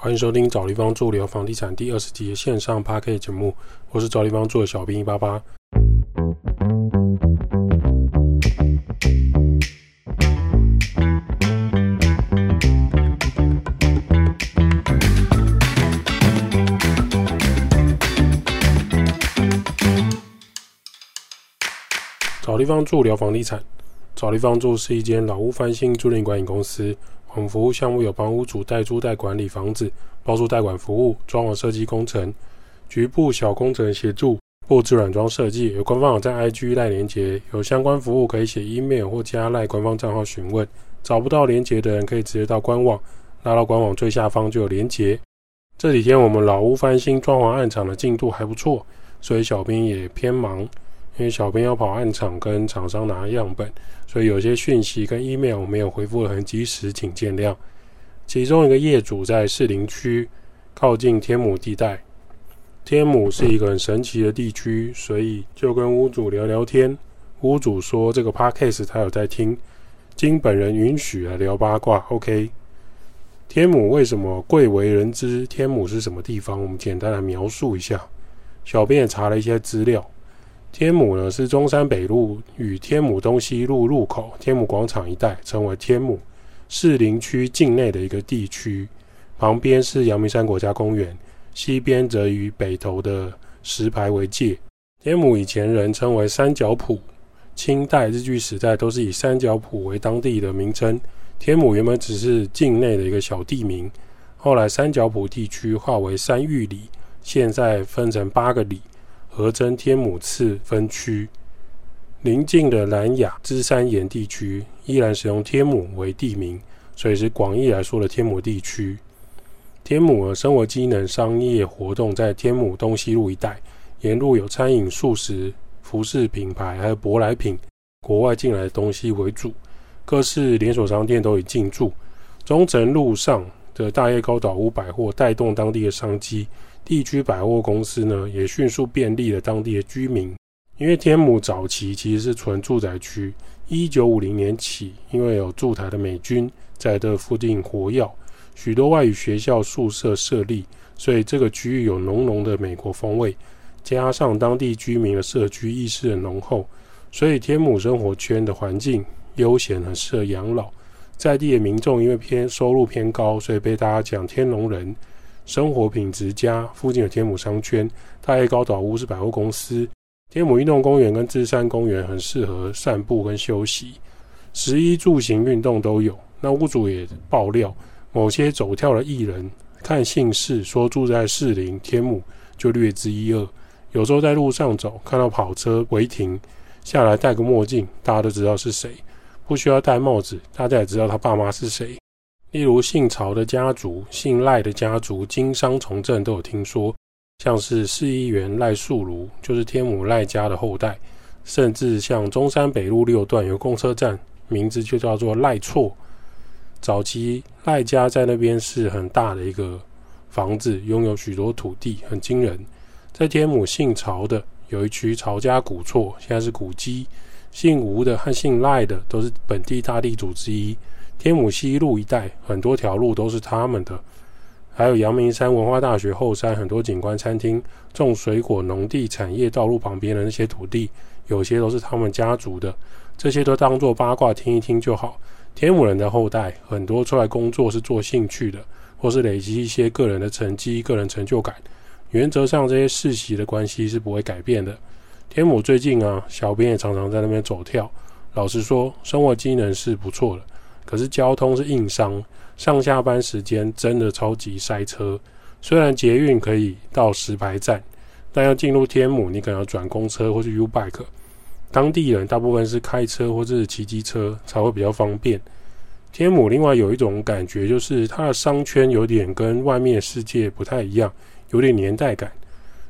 欢迎收听找地方住聊房地产第二十集的线上 p a r k 节目，我是找地方住的小兵一八八。找地方住聊房地产，找地方住是一间老屋翻新租赁管理公司。我们服务项目有帮屋主代租代管理房子、包租代管服务、装潢设计工程、局部小工程协助、布置软装设计。有官方网站 IG 赖连接，有相关服务可以写 email 或加赖官方账号询问。找不到连接的人可以直接到官网，拉到官网最下方就有连接。这几天我们老屋翻新装潢暗场的进度还不错，所以小编也偏忙，因为小编要跑暗场跟厂商拿样本。所以有些讯息跟 email 没有回复的很及时，请见谅。其中一个业主在士林区靠近天母地带，天母是一个很神奇的地区，所以就跟屋主聊聊天。屋主说这个 podcast 他有在听，经本人允许来聊八卦。OK，天母为什么贵为人知？天母是什么地方？我们简单来描述一下。小编也查了一些资料。天母呢是中山北路与天母东西路路口天母广场一带，称为天母士林区境内的一个地区。旁边是阳明山国家公园，西边则与北投的石牌为界。天母以前人称为三角埔，清代、日据时代都是以三角埔为当地的名称。天母原本只是境内的一个小地名，后来三角埔地区划为三域里，现在分成八个里。合真天母次分区，邻近的南雅芝山岩地区依然使用天母为地名，所以是广义来说的天母地区。天母的生活机能商业活动在天母东西路一带，沿路有餐饮、素食、服饰品牌，还有舶来品、国外进来的东西为主，各式连锁商店都已进驻。中城路上的大叶高岛屋百货带动当地的商机。地区百货公司呢，也迅速便利了当地的居民。因为天母早期其实是纯住宅区，一九五零年起，因为有驻台的美军在这附近活跃，许多外语学校宿舍设立，所以这个区域有浓浓的美国风味。加上当地居民的社区意识很浓厚，所以天母生活圈的环境悠闲，很适合养老。在地的民众因为偏收入偏高，所以被大家讲天龙人。生活品质佳，附近有天母商圈，大叶高岛屋是百货公司，天母运动公园跟芝山公园很适合散步跟休息，食衣住行运动都有。那屋主也爆料，某些走跳的艺人看姓氏说住在士林天母就略知一二，有时候在路上走看到跑车违停下来戴个墨镜，大家都知道是谁，不需要戴帽子，大家也知道他爸妈是谁。例如姓曹的家族、姓赖的家族经商从政都有听说，像是市议员赖树如就是天母赖家的后代，甚至像中山北路六段有公车站，名字就叫做赖厝。早期赖家在那边是很大的一个房子，拥有许多土地，很惊人。在天母姓曹的有一区曹家古厝，现在是古迹。姓吴的和姓赖的都是本地大地主之一。天母西路一带很多条路都是他们的，还有阳明山文化大学后山很多景观餐厅、种水果农地、产业道路旁边的那些土地，有些都是他们家族的。这些都当做八卦听一听就好。天母人的后代很多出来工作是做兴趣的，或是累积一些个人的成绩、个人成就感。原则上这些世袭的关系是不会改变的。天母最近啊，小编也常常在那边走跳。老实说，生活机能是不错的。可是交通是硬伤，上下班时间真的超级塞车。虽然捷运可以到石牌站，但要进入天母，你可能要转公车或是 U Bike。当地人大部分是开车或是骑机车才会比较方便。天母另外有一种感觉，就是它的商圈有点跟外面世界不太一样，有点年代感。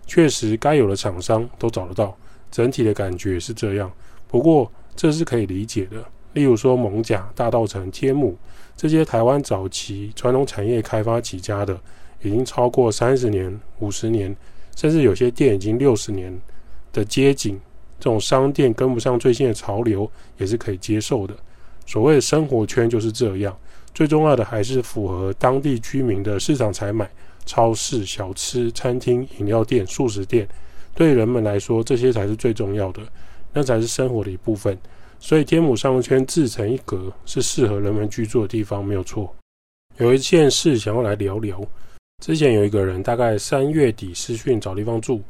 确实，该有的厂商都找得到，整体的感觉是这样。不过这是可以理解的。例如说，蒙甲、大道城、天母这些台湾早期传统产业开发起家的，已经超过三十年、五十年，甚至有些店已经六十年的街景，这种商店跟不上最新的潮流，也是可以接受的。所谓生活圈就是这样，最重要的还是符合当地居民的市场采买、超市、小吃、餐厅、饮料店、素食店，对人们来说，这些才是最重要的，那才是生活的一部分。所以天母商圈自成一格，是适合人们居住的地方，没有错。有一件事想要来聊聊，之前有一个人大概三月底私讯找地方住，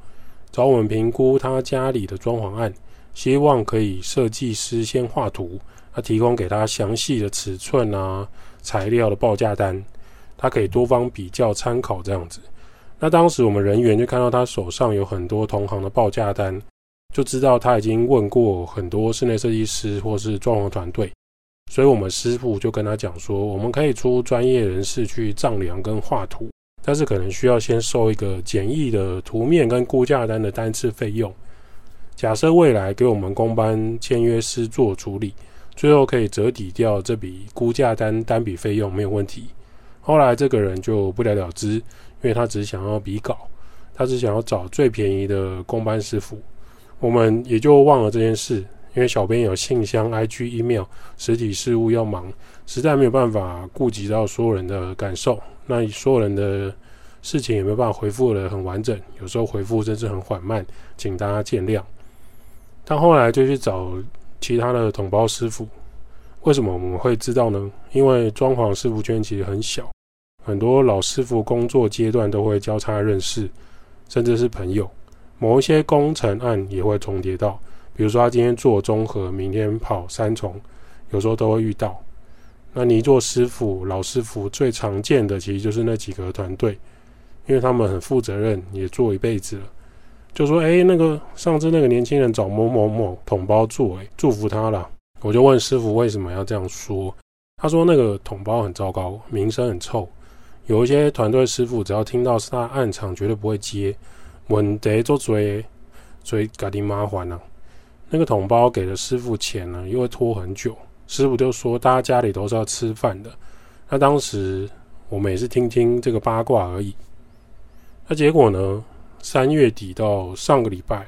找我们评估他家里的装潢案，希望可以设计师先画图，他提供给他详细的尺寸啊、材料的报价单，他可以多方比较参考这样子。那当时我们人员就看到他手上有很多同行的报价单。就知道他已经问过很多室内设计师或是装潢团队，所以我们师傅就跟他讲说，我们可以出专业人士去丈量跟画图，但是可能需要先收一个简易的图面跟估价单的单次费用。假设未来给我们工班签约师做处理，最后可以折抵掉这笔估价单单笔费用没有问题。后来这个人就不了了之，因为他只想要比稿，他只想要找最便宜的工班师傅。我们也就忘了这件事，因为小编有信箱、IG、email，实体事务要忙，实在没有办法顾及到所有人的感受。那所有人的事情也没有办法回复的很完整，有时候回复真是很缓慢，请大家见谅。但后来就去找其他的同胞师傅，为什么我们会知道呢？因为装潢师傅圈其实很小，很多老师傅工作阶段都会交叉认识，甚至是朋友。某一些工程案也会重叠到，比如说他今天做综合，明天跑三重，有时候都会遇到。那泥做师傅、老师傅最常见的其实就是那几个团队，因为他们很负责任，也做一辈子了。就说：“哎，那个上次那个年轻人找某某某统包做，哎，祝福他了。”我就问师傅为什么要这样说，他说：“那个统包很糟糕，名声很臭，有一些团队师傅只要听到是他暗场，绝对不会接。”问题做最最家己麻烦了。那个桶包给了师傅钱呢，又会拖很久。师傅就说，大家家里都是要吃饭的。那当时我们也是听听这个八卦而已。那结果呢？三月底到上个礼拜、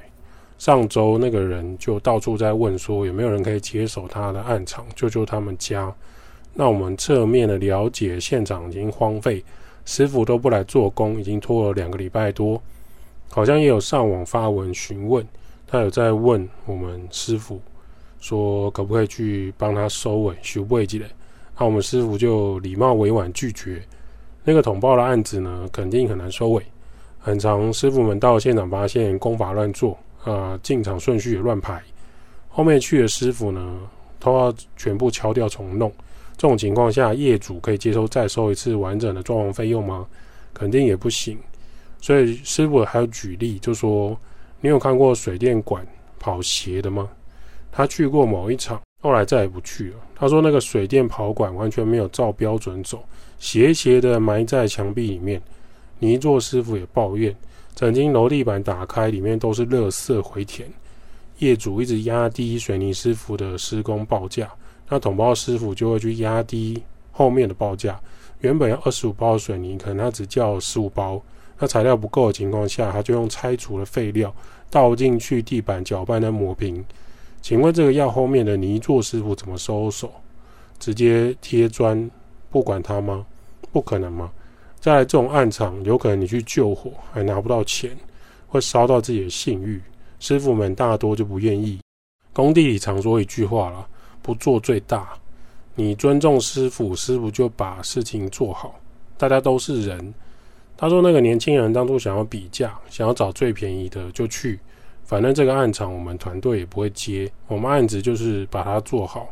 上周，那个人就到处在问说，有没有人可以接手他的暗场，救救他们家。那我们侧面的了解，现场已经荒废，师傅都不来做工，已经拖了两个礼拜多。好像也有上网发文询问，他有在问我们师傅说可不可以去帮他收尾修位之类，那我们师傅就礼貌委婉拒绝。那个统报的案子呢，肯定很难收尾。很长，师傅们到现场发现功法乱做啊，进场顺序也乱排，后面去的师傅呢都要全部敲掉重弄。这种情况下，业主可以接受再收一次完整的装潢费用吗？肯定也不行。所以师傅还有举例，就说你有看过水电管跑斜的吗？他去过某一场，后来再也不去了。他说那个水电跑管完全没有照标准走，斜斜的埋在墙壁里面。泥做师傅也抱怨，曾经楼地板打开，里面都是垃圾回填。业主一直压低水泥师傅的施工报价，那桶包师傅就会去压低后面的报价。原本要二十五包水泥，可能他只叫十五包。那材料不够的情况下，他就用拆除的废料倒进去地板搅拌来抹平。请问这个要后面的泥做师傅怎么收手？直接贴砖不管他吗？不可能吗？再来这种暗场，有可能你去救火还拿不到钱，会烧到自己的信誉。师傅们大多就不愿意。工地里常说一句话了：不做最大。你尊重师傅，师傅就把事情做好。大家都是人。他说：“那个年轻人当初想要比价，想要找最便宜的就去，反正这个案场我们团队也不会接，我们案子就是把它做好，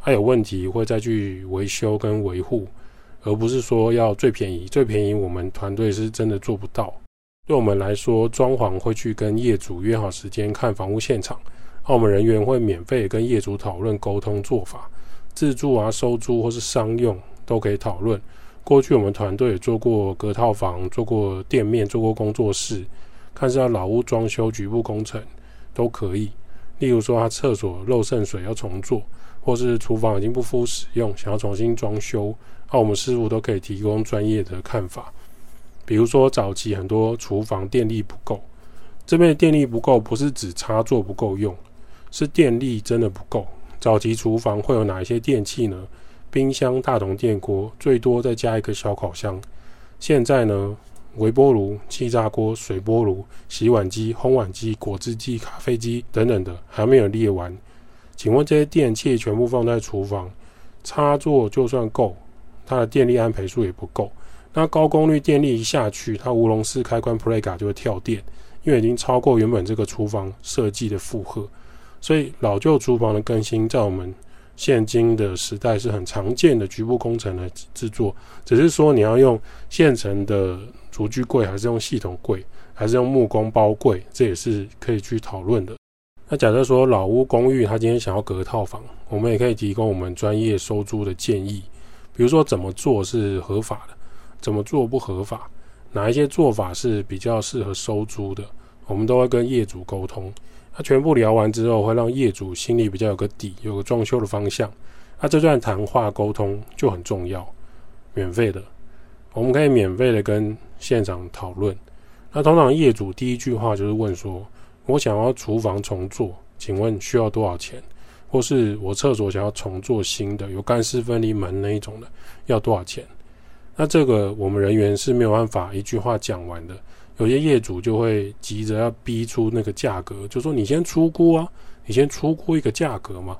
他有问题会再去维修跟维护，而不是说要最便宜。最便宜我们团队是真的做不到。对我们来说，装潢会去跟业主约好时间看房屋现场，澳门人员会免费跟业主讨论沟通做法，自住啊、收租或是商用都可以讨论。”过去我们团队也做过隔套房，做过店面，做过工作室，看是要老屋装修、局部工程都可以。例如说，他厕所漏渗水要重做，或是厨房已经不敷使用，想要重新装修，那我们师傅都可以提供专业的看法。比如说，早期很多厨房电力不够，这边的电力不够不是指插座不够用，是电力真的不够。早期厨房会有哪一些电器呢？冰箱、大同电锅，最多再加一个小烤箱。现在呢，微波炉、气炸锅、水波炉、洗碗机、烘碗机、果汁机、咖啡机等等的还没有列完。请问这些电器全部放在厨房，插座就算够，它的电力安培数也不够。那高功率电力一下去，它无龙式开关 p l a y 就会跳电，因为已经超过原本这个厨房设计的负荷。所以老旧厨房的更新，在我们现今的时代是很常见的局部工程来制作。只是说你要用现成的厨具柜，还是用系统柜，还是用木工包柜，这也是可以去讨论的。那假设说老屋公寓，他今天想要隔套房，我们也可以提供我们专业收租的建议，比如说怎么做是合法的。怎么做不合法？哪一些做法是比较适合收租的？我们都会跟业主沟通。那全部聊完之后，会让业主心里比较有个底，有个装修的方向。那这段谈话沟通就很重要，免费的，我们可以免费的跟现场讨论。那通常业主第一句话就是问说：“我想要厨房重做，请问需要多少钱？或是我厕所想要重做新的，有干湿分离门那一种的，要多少钱？”那这个我们人员是没有办法一句话讲完的，有些业主就会急着要逼出那个价格，就说你先出估啊，你先出估一个价格嘛。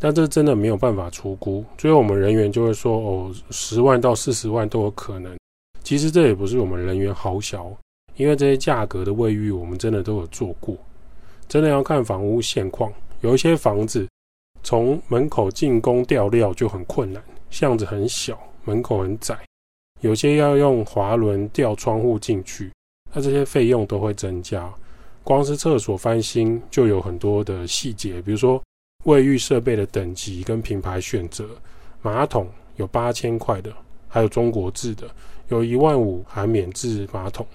但这真的没有办法出估，所以我们人员就会说哦，十万到四十万都有可能。其实这也不是我们人员好小，因为这些价格的卫浴我们真的都有做过，真的要看房屋现况。有一些房子从门口进攻吊料就很困难，巷子很小，门口很窄。有些要用滑轮吊窗户进去，那这些费用都会增加。光是厕所翻新就有很多的细节，比如说卫浴设备的等级跟品牌选择，马桶有八千块的，还有中国制的，有一万五含免治马桶，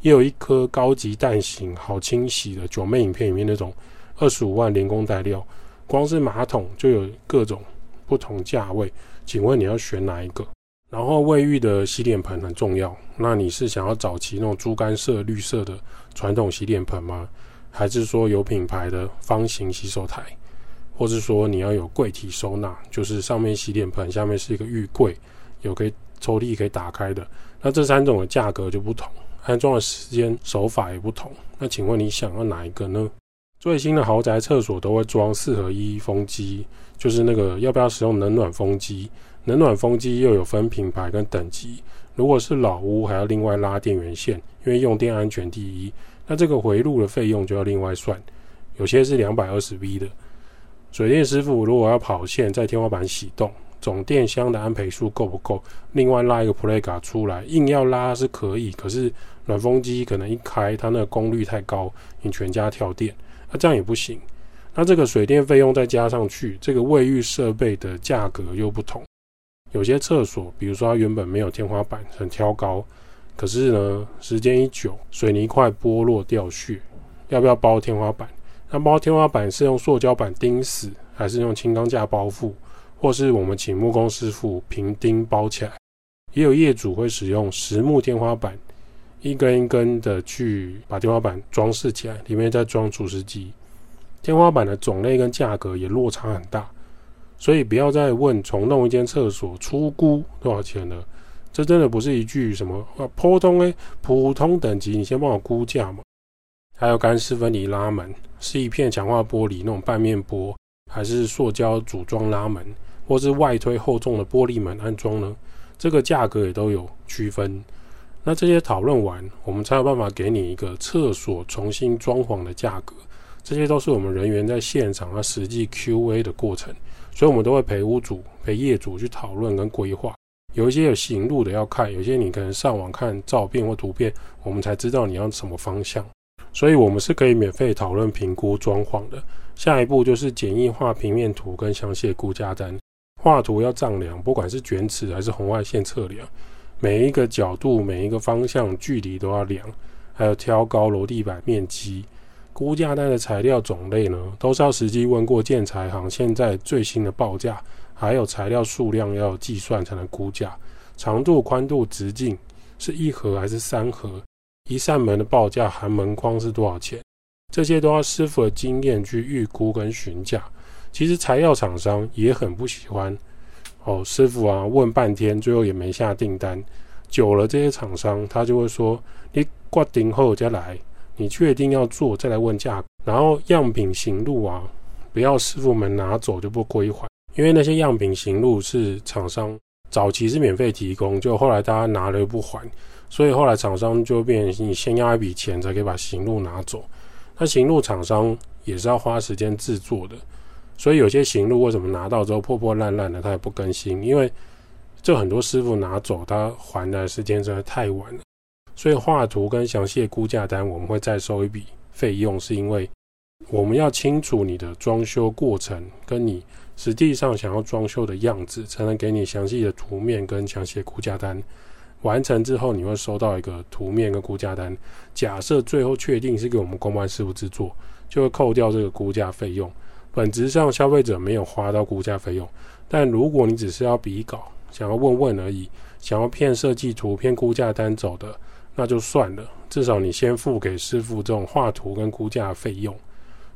也有一颗高级蛋型好清洗的九妹影片里面那种二十五万连工带料。光是马桶就有各种不同价位，请问你要选哪一个？然后卫浴的洗脸盆很重要，那你是想要早期那种猪肝色、绿色的传统洗脸盆吗？还是说有品牌的方形洗手台，或是说你要有柜体收纳，就是上面洗脸盆，下面是一个浴柜，有可以抽屉可以打开的？那这三种的价格就不同，安装的时间手法也不同。那请问你想要哪一个呢？最新的豪宅厕所都会装四合一风机，就是那个要不要使用冷暖风机？冷暖风机又有分品牌跟等级，如果是老屋还要另外拉电源线，因为用电安全第一。那这个回路的费用就要另外算，有些是两百二十 V 的。水电师傅如果要跑线在天花板启动，总电箱的安培数够不够？另外拉一个 Playga 出来，硬要拉是可以，可是暖风机可能一开它那个功率太高，你全家跳电，那这样也不行。那这个水电费用再加上去，这个卫浴设备的价格又不同。有些厕所，比如说它原本没有天花板，很挑高，可是呢，时间一久，水泥块剥落掉屑，要不要包天花板？那包天花板是用塑胶板钉死，还是用轻钢架包覆，或是我们请木工师傅平钉包起来？也有业主会使用实木天花板，一根一根的去把天花板装饰起来，里面再装除湿机。天花板的种类跟价格也落差很大。所以不要再问重弄一间厕所出估多少钱了，这真的不是一句什么啊普通诶普通等级，你先帮我估价嘛。还有干湿分离拉门，是一片强化玻璃那种半面玻，还是塑胶组装拉门，或是外推厚重的玻璃门安装呢？这个价格也都有区分。那这些讨论完，我们才有办法给你一个厕所重新装潢的价格。这些都是我们人员在现场啊实际 Q&A 的过程。所以，我们都会陪屋主、陪业主去讨论跟规划。有一些有行路的要看，有些你可能上网看照片或图片，我们才知道你要什么方向。所以，我们是可以免费讨论评估装潢的。下一步就是简易画平面图跟详细估价单。画图要丈量，不管是卷尺还是红外线测量，每一个角度、每一个方向距离都要量，还有挑高楼地板面积。估价单的材料种类呢，都是要实际问过建材行现在最新的报价，还有材料数量要计算才能估价。长度、宽度、直径是一盒还是三盒？一扇门的报价含门框是多少钱？这些都要师傅的经验去预估跟询价。其实材料厂商也很不喜欢哦，师傅啊，问半天，最后也没下订单。久了，这些厂商他就会说：“你挂定后再来，你确定要做再来问价格。”然后样品行路啊，不要师傅们拿走就不归还，因为那些样品行路是厂商早期是免费提供，就后来大家拿了又不还，所以后来厂商就变你先要一笔钱才可以把行路拿走。那行路厂商也是要花时间制作的。所以有些行路为什么拿到之后破破烂烂的，他也不更新，因为这很多师傅拿走，他还的时间真的太晚了。所以画图跟详细的估价单，我们会再收一笔费用，是因为我们要清楚你的装修过程跟你实际上想要装修的样子，才能给你详细的图面跟详细的估价单。完成之后，你会收到一个图面跟估价单。假设最后确定是给我们公关师傅制作，就会扣掉这个估价费用。本质上，消费者没有花到估价费用，但如果你只是要比稿，想要问问而已，想要骗设计图、骗估价单走的，那就算了。至少你先付给师傅这种画图跟估价费用。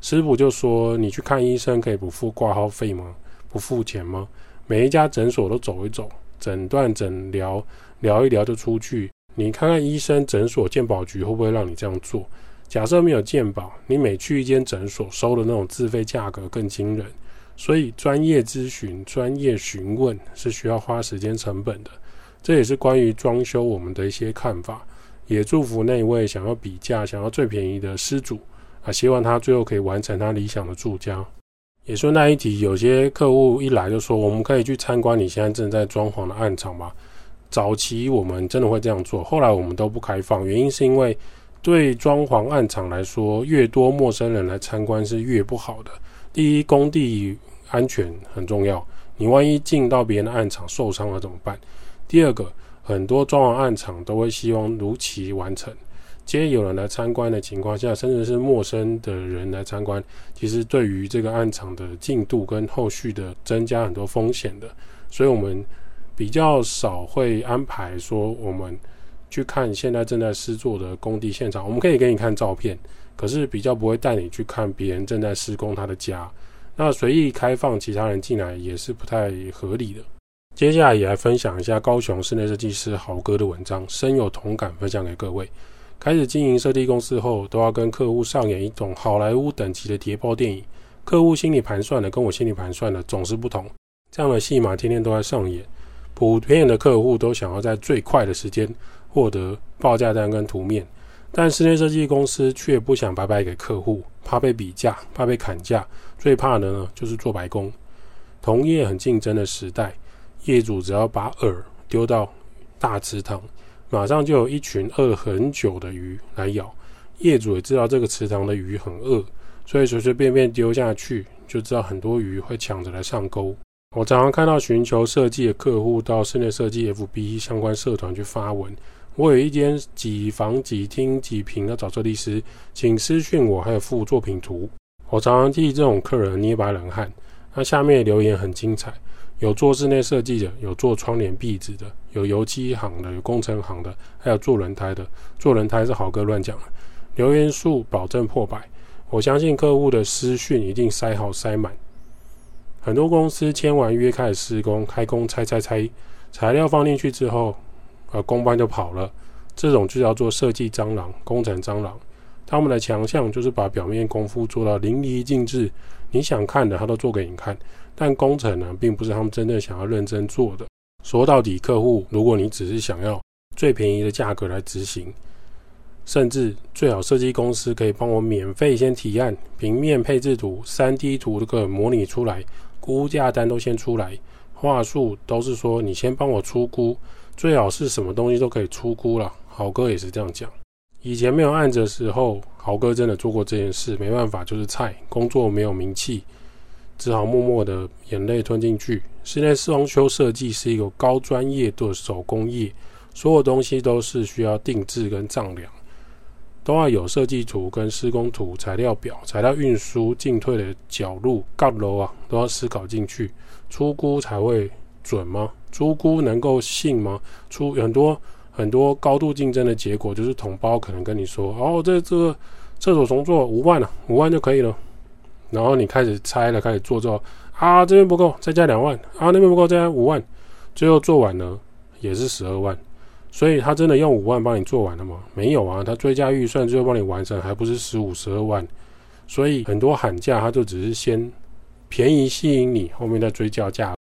师傅就说：“你去看医生可以不付挂号费吗？不付钱吗？每一家诊所都走一走，诊断诊疗聊一聊就出去。你看看医生、诊所、健保局会不会让你这样做？”假设没有鉴保，你每去一间诊所收的那种自费价格更惊人，所以专业咨询、专业询问是需要花时间成本的。这也是关于装修我们的一些看法。也祝福那位想要比价、想要最便宜的失主啊，希望他最后可以完成他理想的住家。也顺带一提，有些客户一来就说，我们可以去参观你现在正在装潢的暗场吗？早期我们真的会这样做，后来我们都不开放，原因是因为。对装潢暗场来说，越多陌生人来参观是越不好的。第一，工地安全很重要，你万一进到别人的暗场受伤了怎么办？第二个，很多装潢暗场都会希望如期完成，今天有人来参观的情况下，甚至是陌生的人来参观，其实对于这个暗场的进度跟后续的增加很多风险的，所以我们比较少会安排说我们。去看现在正在施作的工地现场，我们可以给你看照片，可是比较不会带你去看别人正在施工他的家。那随意开放其他人进来也是不太合理的。接下来也来分享一下高雄室内设计师豪哥的文章，深有同感，分享给各位。开始经营设计公司后，都要跟客户上演一种好莱坞等级的谍报电影，客户心里盘算的跟我心里盘算的总是不同，这样的戏码天天都在上演。普遍的客户都想要在最快的时间。获得报价单跟图面，但室内设计公司却不想白白给客户，怕被比价，怕被砍价，最怕的呢就是做白工。同业很竞争的时代，业主只要把饵丢到大池塘，马上就有一群饿很久的鱼来咬。业主也知道这个池塘的鱼很饿，所以随随便便丢下去，就知道很多鱼会抢着来上钩。我常常看到寻求设计的客户到室内设计 FB 相关社团去发文。我有一间几房几厅几平要找设计师，请私讯我，还有附作品图。我常常替这种客人捏把冷汗。那下面留言很精彩，有做室内设计的，有做窗帘壁纸的，有油漆行的，有工程行的，还有做轮胎的。做轮胎是好哥乱讲。留言数保证破百，我相信客户的私讯一定塞好塞满。很多公司签完约开始施工，开工拆拆拆，材料放进去之后。而工班就跑了，这种就叫做设计蟑螂、工程蟑螂。他们的强项就是把表面功夫做到淋漓尽致，你想看的他都做给你看。但工程呢，并不是他们真正想要认真做的。说到底，客户如果你只是想要最便宜的价格来执行，甚至最好设计公司可以帮我免费先提案、平面配置图、三 D 图这个模拟出来，估价单都先出来，话术都是说你先帮我出估。最好是什么东西都可以出估了，豪哥也是这样讲。以前没有案子的时候，豪哥真的做过这件事，没办法，就是菜，工作没有名气，只好默默的眼泪吞进去。室内装修设计是一个高专业的手工业，所有东西都是需要定制跟丈量，都要有设计图跟施工图、材料表、材料运输进退的角度、盖楼啊，都要思考进去，出估才会准吗？出估能够信吗？出很多很多高度竞争的结果，就是同胞可能跟你说：“哦，这这个厕所重做五万了，五万就可以了。”然后你开始拆了，开始做之后，啊这边不够，再加两万，啊那边不够，再加五万，最后做完了也是十二万。所以他真的用五万帮你做完了吗？没有啊，他追加预算最后帮你完成，还不是十五、十二万。所以很多喊价，他就只是先便宜吸引你，后面再追加价。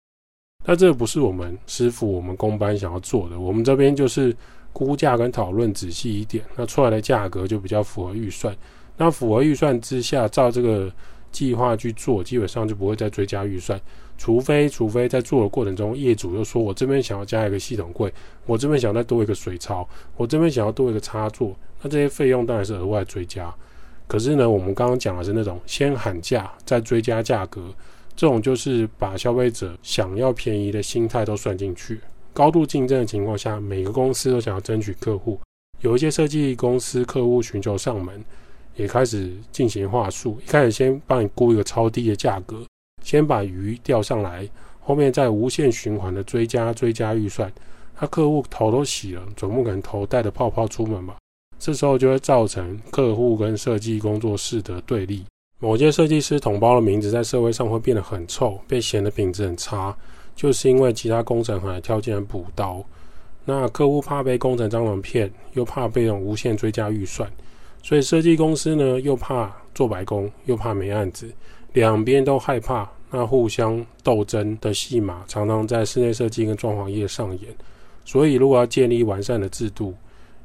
那这不是我们师傅、我们工班想要做的。我们这边就是估价跟讨论仔细一点，那出来的价格就比较符合预算。那符合预算之下，照这个计划去做，基本上就不会再追加预算。除非，除非在做的过程中，业主又说我这边想要加一个系统柜，我这边想再多一个水槽，我这边想要多一个插座，那这些费用当然是额外追加。可是呢，我们刚刚讲的是那种先喊价再追加价格。这种就是把消费者想要便宜的心态都算进去。高度竞争的情况下，每个公司都想要争取客户。有一些设计公司客户寻求上门，也开始进行话术。一开始先帮你估一个超低的价格，先把鱼钓上来，后面再无限循环的追加追加预算。他客户头都洗了，总不可能头带着泡泡出门吧？这时候就会造成客户跟设计工作室的对立。某些设计师同胞的名字在社会上会变得很臭，被嫌的品质很差，就是因为其他工程还跳进来补刀。那客户怕被工程蟑螂骗，又怕被用无限追加预算，所以设计公司呢又怕做白工，又怕没案子，两边都害怕，那互相斗争的戏码常常在室内设计跟装潢业上演。所以如果要建立完善的制度，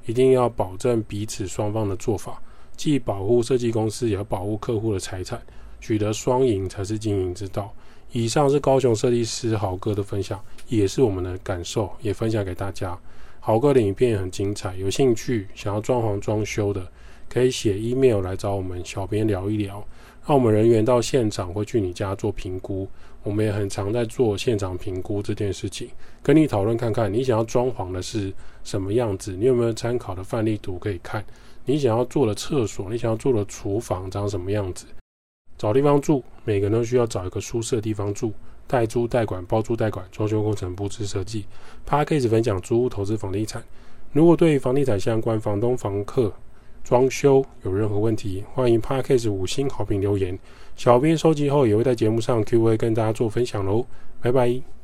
一定要保证彼此双方的做法。既保护设计公司，也保护客户的财产，取得双赢才是经营之道。以上是高雄设计师豪哥的分享，也是我们的感受，也分享给大家。豪哥的影片也很精彩，有兴趣想要装潢装修的，可以写 email 来找我们小编聊一聊，让我们人员到现场会去你家做评估。我们也很常在做现场评估这件事情，跟你讨论看看你想要装潢的是什么样子，你有没有参考的范例图可以看？你想要做的厕所，你想要做的厨房长什么样子？找地方住，每个人都需要找一个舒适的地方住。代租代管、包租代管、装修工程、布置设计。p a r k a s e 分享租屋投资房地产。如果对房地产相关、房东、房客、装修有任何问题，欢迎 p a r k a s e 五星好评留言。小编收集后也会在节目上 Q&A 跟大家做分享喽。拜拜。